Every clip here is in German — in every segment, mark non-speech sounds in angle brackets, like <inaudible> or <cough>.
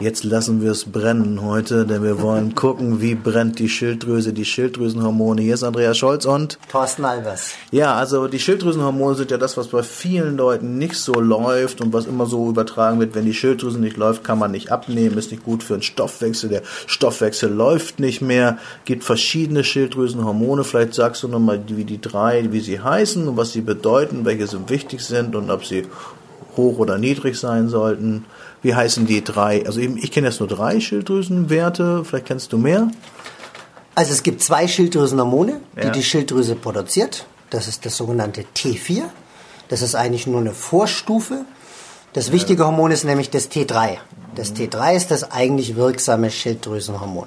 Jetzt lassen wir es brennen heute, denn wir wollen <laughs> gucken, wie brennt die Schilddrüse, die Schilddrüsenhormone. Hier ist Andreas Scholz und Thorsten Albers. Ja, also die Schilddrüsenhormone sind ja das, was bei vielen Leuten nicht so läuft und was immer so übertragen wird. Wenn die Schilddrüse nicht läuft, kann man nicht abnehmen, ist nicht gut für den Stoffwechsel. Der Stoffwechsel läuft nicht mehr. Gibt verschiedene Schilddrüsenhormone. Vielleicht sagst du nochmal, wie die drei, wie sie heißen und was sie bedeuten, welche so wichtig sind und ob sie hoch oder niedrig sein sollten. Wie heißen die drei? Also eben, ich kenne jetzt nur drei Schilddrüsenwerte, vielleicht kennst du mehr. Also es gibt zwei Schilddrüsenhormone, die ja. die Schilddrüse produziert. Das ist das sogenannte T4. Das ist eigentlich nur eine Vorstufe. Das wichtige Hormon ist nämlich das T3. Das T3 ist das eigentlich wirksame Schilddrüsenhormon.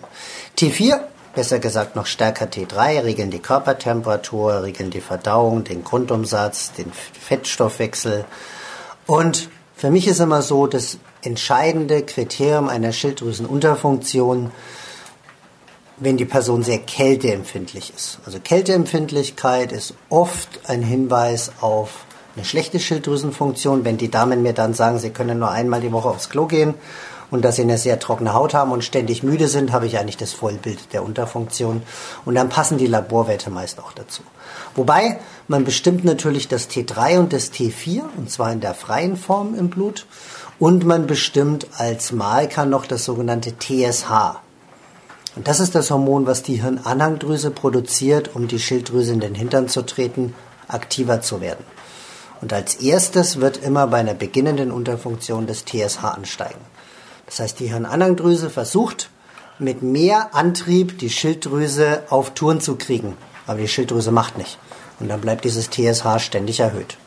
T4, besser gesagt noch stärker T3, regeln die Körpertemperatur, regeln die Verdauung, den Grundumsatz, den Fettstoffwechsel. Und für mich ist immer so, das entscheidende Kriterium einer Schilddrüsenunterfunktion, wenn die Person sehr kälteempfindlich ist. Also Kälteempfindlichkeit ist oft ein Hinweis auf eine schlechte Schilddrüsenfunktion. Wenn die Damen mir dann sagen, sie können nur einmal die Woche aufs Klo gehen und dass sie eine sehr trockene Haut haben und ständig müde sind, habe ich eigentlich das Vollbild der Unterfunktion. Und dann passen die Laborwerte meist auch dazu. Wobei man bestimmt natürlich das T3 und das T4, und zwar in der freien Form im Blut. Und man bestimmt als Marker noch das sogenannte TSH. Und das ist das Hormon, was die Hirnanhangdrüse produziert, um die Schilddrüse in den Hintern zu treten, aktiver zu werden. Und als erstes wird immer bei einer beginnenden Unterfunktion das TSH ansteigen. Das heißt, die Hirnanhangdrüse versucht mit mehr Antrieb die Schilddrüse auf Touren zu kriegen. Aber die Schilddrüse macht nicht. Und dann bleibt dieses TSH ständig erhöht.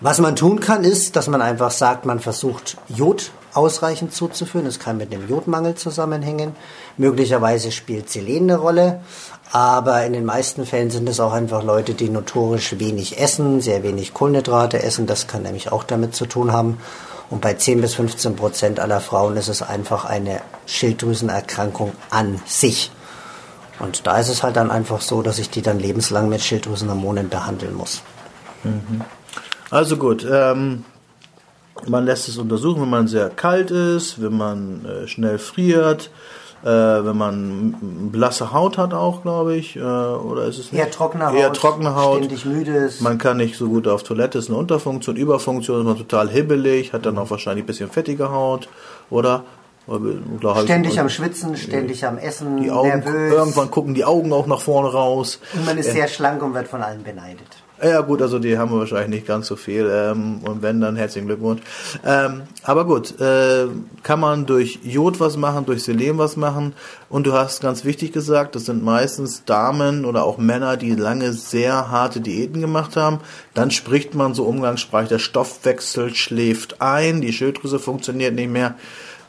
Was man tun kann, ist, dass man einfach sagt, man versucht Jod ausreichend zuzuführen. Das kann mit dem Jodmangel zusammenhängen. Möglicherweise spielt Selen eine Rolle. Aber in den meisten Fällen sind es auch einfach Leute, die notorisch wenig essen, sehr wenig Kohlenhydrate essen. Das kann nämlich auch damit zu tun haben. Und bei 10 bis 15 Prozent aller Frauen ist es einfach eine Schilddrüsenerkrankung an sich. Und da ist es halt dann einfach so, dass ich die dann lebenslang mit Schilddrüsenhormonen behandeln muss. Mhm. Also gut, ähm, man lässt es untersuchen, wenn man sehr kalt ist, wenn man äh, schnell friert, äh, wenn man blasse Haut hat auch, glaube ich, äh, oder ist es nicht? Eher trockene Haut, eher trockene Haut, ständig müde ist. Man kann nicht so gut auf Toilette, ist eine Unterfunktion, Überfunktion ist man total hibbelig, hat dann auch wahrscheinlich ein bisschen fettige Haut, oder? Ständig am Schwitzen, ständig am Essen, die Augen, nervös. Irgendwann gucken die Augen auch nach vorne raus. Und man ist sehr schlank und wird von allen beneidet. Ja gut, also die haben wir wahrscheinlich nicht ganz so viel. Ähm, und wenn, dann herzlichen Glückwunsch. Ähm, aber gut, äh, kann man durch Jod was machen, durch Selen was machen. Und du hast ganz wichtig gesagt, das sind meistens Damen oder auch Männer, die lange sehr harte Diäten gemacht haben. Dann spricht man so umgangssprachlich, der Stoffwechsel schläft ein, die Schilddrüse funktioniert nicht mehr.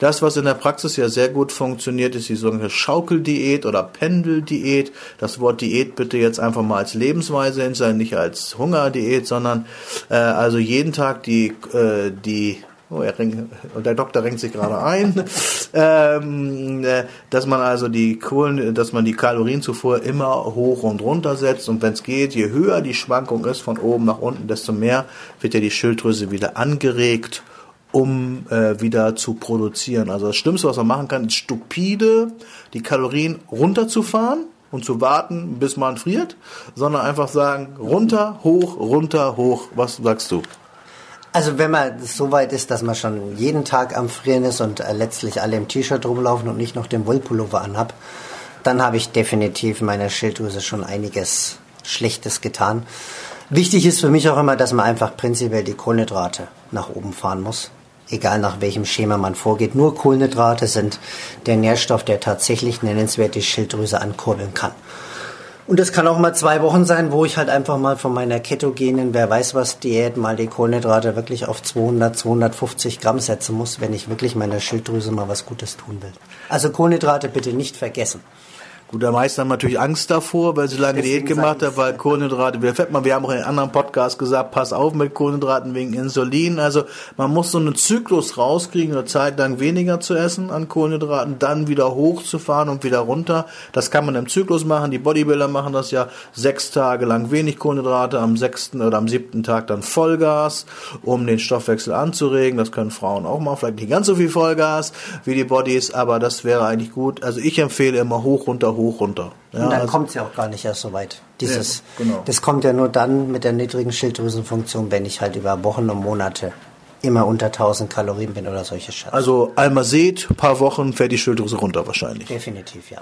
Das, was in der Praxis ja sehr gut funktioniert, ist die sogenannte Schaukeldiät oder Pendeldiät. Das Wort Diät bitte jetzt einfach mal als Lebensweise hinsein, nicht als Hungerdiät, sondern äh, also jeden Tag die, äh, die Oh, er ring, der Doktor renkt sich gerade ein, <laughs> ähm, äh, dass man also die Kohlen, dass man die Kalorienzufuhr immer hoch und runter setzt. Und wenn es geht, je höher die Schwankung ist von oben nach unten, desto mehr wird ja die Schilddrüse wieder angeregt um äh, wieder zu produzieren. Also das Schlimmste, was man machen kann, ist stupide die Kalorien runterzufahren und zu warten, bis man friert, sondern einfach sagen, runter, hoch, runter, hoch. Was sagst du? Also wenn man so weit ist, dass man schon jeden Tag am Frieren ist und äh, letztlich alle im T-Shirt rumlaufen und nicht noch den Wollpullover anhab, dann habe ich definitiv meiner Schilddrüse schon einiges Schlechtes getan. Wichtig ist für mich auch immer, dass man einfach prinzipiell die Kohlenhydrate nach oben fahren muss egal nach welchem Schema man vorgeht. Nur Kohlenhydrate sind der Nährstoff, der tatsächlich nennenswert die Schilddrüse ankurbeln kann. Und das kann auch mal zwei Wochen sein, wo ich halt einfach mal von meiner ketogenen, wer weiß was Diät, mal die Kohlenhydrate wirklich auf 200, 250 Gramm setzen muss, wenn ich wirklich meiner Schilddrüse mal was Gutes tun will. Also Kohlenhydrate bitte nicht vergessen. Gut, der meisten haben natürlich Angst davor, weil sie lange Diät gemacht haben, weil Kohlenhydrate, wir, wir haben auch in einem anderen Podcast gesagt, pass auf mit Kohlenhydraten wegen Insulin. Also man muss so einen Zyklus rauskriegen, eine Zeit lang weniger zu essen an Kohlenhydraten, dann wieder hochzufahren und wieder runter. Das kann man im Zyklus machen. Die Bodybuilder machen das ja sechs Tage lang wenig Kohlenhydrate, am sechsten oder am siebten Tag dann Vollgas, um den Stoffwechsel anzuregen. Das können Frauen auch mal, vielleicht nicht ganz so viel Vollgas wie die Bodies, aber das wäre eigentlich gut. Also ich empfehle immer hoch, runter, hoch hoch, runter. Ja, und dann also, kommt es ja auch gar nicht erst so weit. Dieses, ja, genau. Das kommt ja nur dann mit der niedrigen Schilddrüsenfunktion, wenn ich halt über Wochen und Monate immer unter 1000 Kalorien bin oder solche Scheiße. Also Almazet, paar Wochen fährt die Schilddrüse runter wahrscheinlich. Definitiv, ja.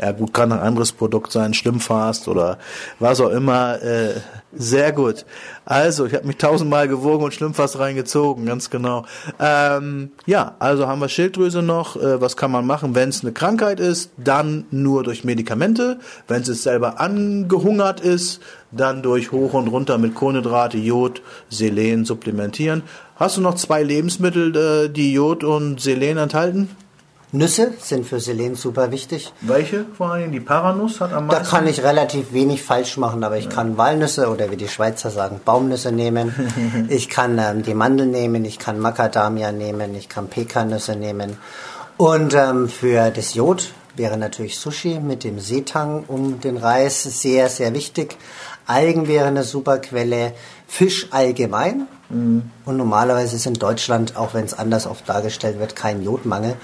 Ja gut, kann ein anderes Produkt sein, Schlimmfast oder was auch immer. Äh, sehr gut. Also, ich habe mich tausendmal gewogen und Schlimmfast reingezogen, ganz genau. Ähm, ja, also haben wir Schilddrüse noch. Äh, was kann man machen, wenn es eine Krankheit ist? Dann nur durch Medikamente. Wenn es selber angehungert ist, dann durch hoch und runter mit Kohlenhydrate, Jod, Selen supplementieren. Hast du noch zwei Lebensmittel, äh, die Jod und Selen enthalten? Nüsse sind für Selen super wichtig. Welche vor allem? Die Paranuss hat am meisten? Da kann ich relativ wenig falsch machen, aber ich ja. kann Walnüsse oder wie die Schweizer sagen, Baumnüsse nehmen. <laughs> ich kann ähm, die Mandel nehmen, ich kann Macadamia nehmen, ich kann Pekannüsse nehmen. Und ähm, für das Jod wäre natürlich Sushi mit dem Seetang um den Reis sehr, sehr wichtig. Algen wäre eine super Quelle. Fisch allgemein. Mhm. Und normalerweise ist in Deutschland, auch wenn es anders oft dargestellt wird, kein Jodmangel,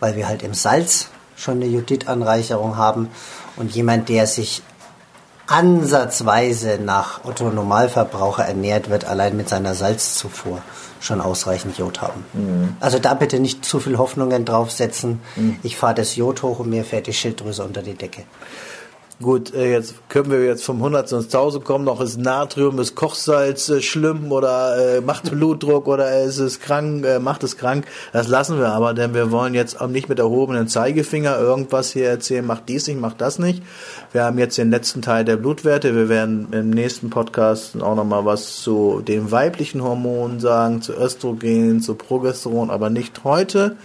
weil wir halt im Salz schon eine Joditanreicherung haben. Und jemand, der sich ansatzweise nach Otto Normalverbraucher ernährt, wird allein mit seiner Salzzufuhr schon ausreichend Jod haben. Mhm. Also da bitte nicht zu viel Hoffnungen draufsetzen. Mhm. Ich fahre das Jod hoch und mir fährt die Schilddrüse unter die Decke. Gut, äh, jetzt können wir jetzt vom 100 ins 1000 kommen. Noch ist Natrium, ist Kochsalz äh, schlimm oder äh, macht <laughs> Blutdruck oder ist es krank, äh, macht es krank. Das lassen wir aber, denn wir wollen jetzt auch nicht mit erhobenen Zeigefinger irgendwas hier erzählen, macht dies nicht, macht das nicht. Wir haben jetzt den letzten Teil der Blutwerte. Wir werden im nächsten Podcast auch nochmal was zu den weiblichen Hormonen sagen, zu Östrogen, zu Progesteron, aber nicht heute.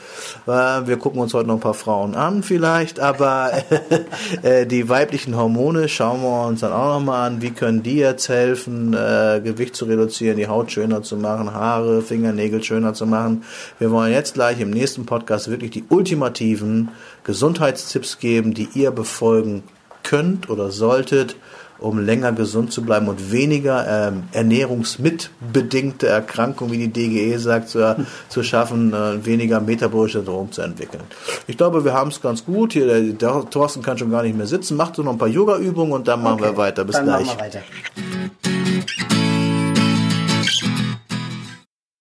Äh, wir gucken uns heute noch ein paar Frauen an vielleicht, aber <laughs> äh, die weiblichen weiblichen Hormone schauen wir uns dann auch nochmal an, wie können die jetzt helfen, äh, Gewicht zu reduzieren, die Haut schöner zu machen, Haare, Fingernägel schöner zu machen. Wir wollen jetzt gleich im nächsten Podcast wirklich die ultimativen Gesundheitstipps geben, die ihr befolgen könnt oder solltet, um länger gesund zu bleiben und weniger ähm, ernährungsmitbedingte Erkrankungen, wie die DGE sagt, zu, zu schaffen, äh, weniger metabolische Syndrom zu entwickeln. Ich glaube, wir haben es ganz gut. Hier, der, der, Thorsten kann schon gar nicht mehr sitzen. Macht so noch ein paar Yoga-Übungen und dann machen okay, wir weiter. Bis gleich. Machen wir weiter.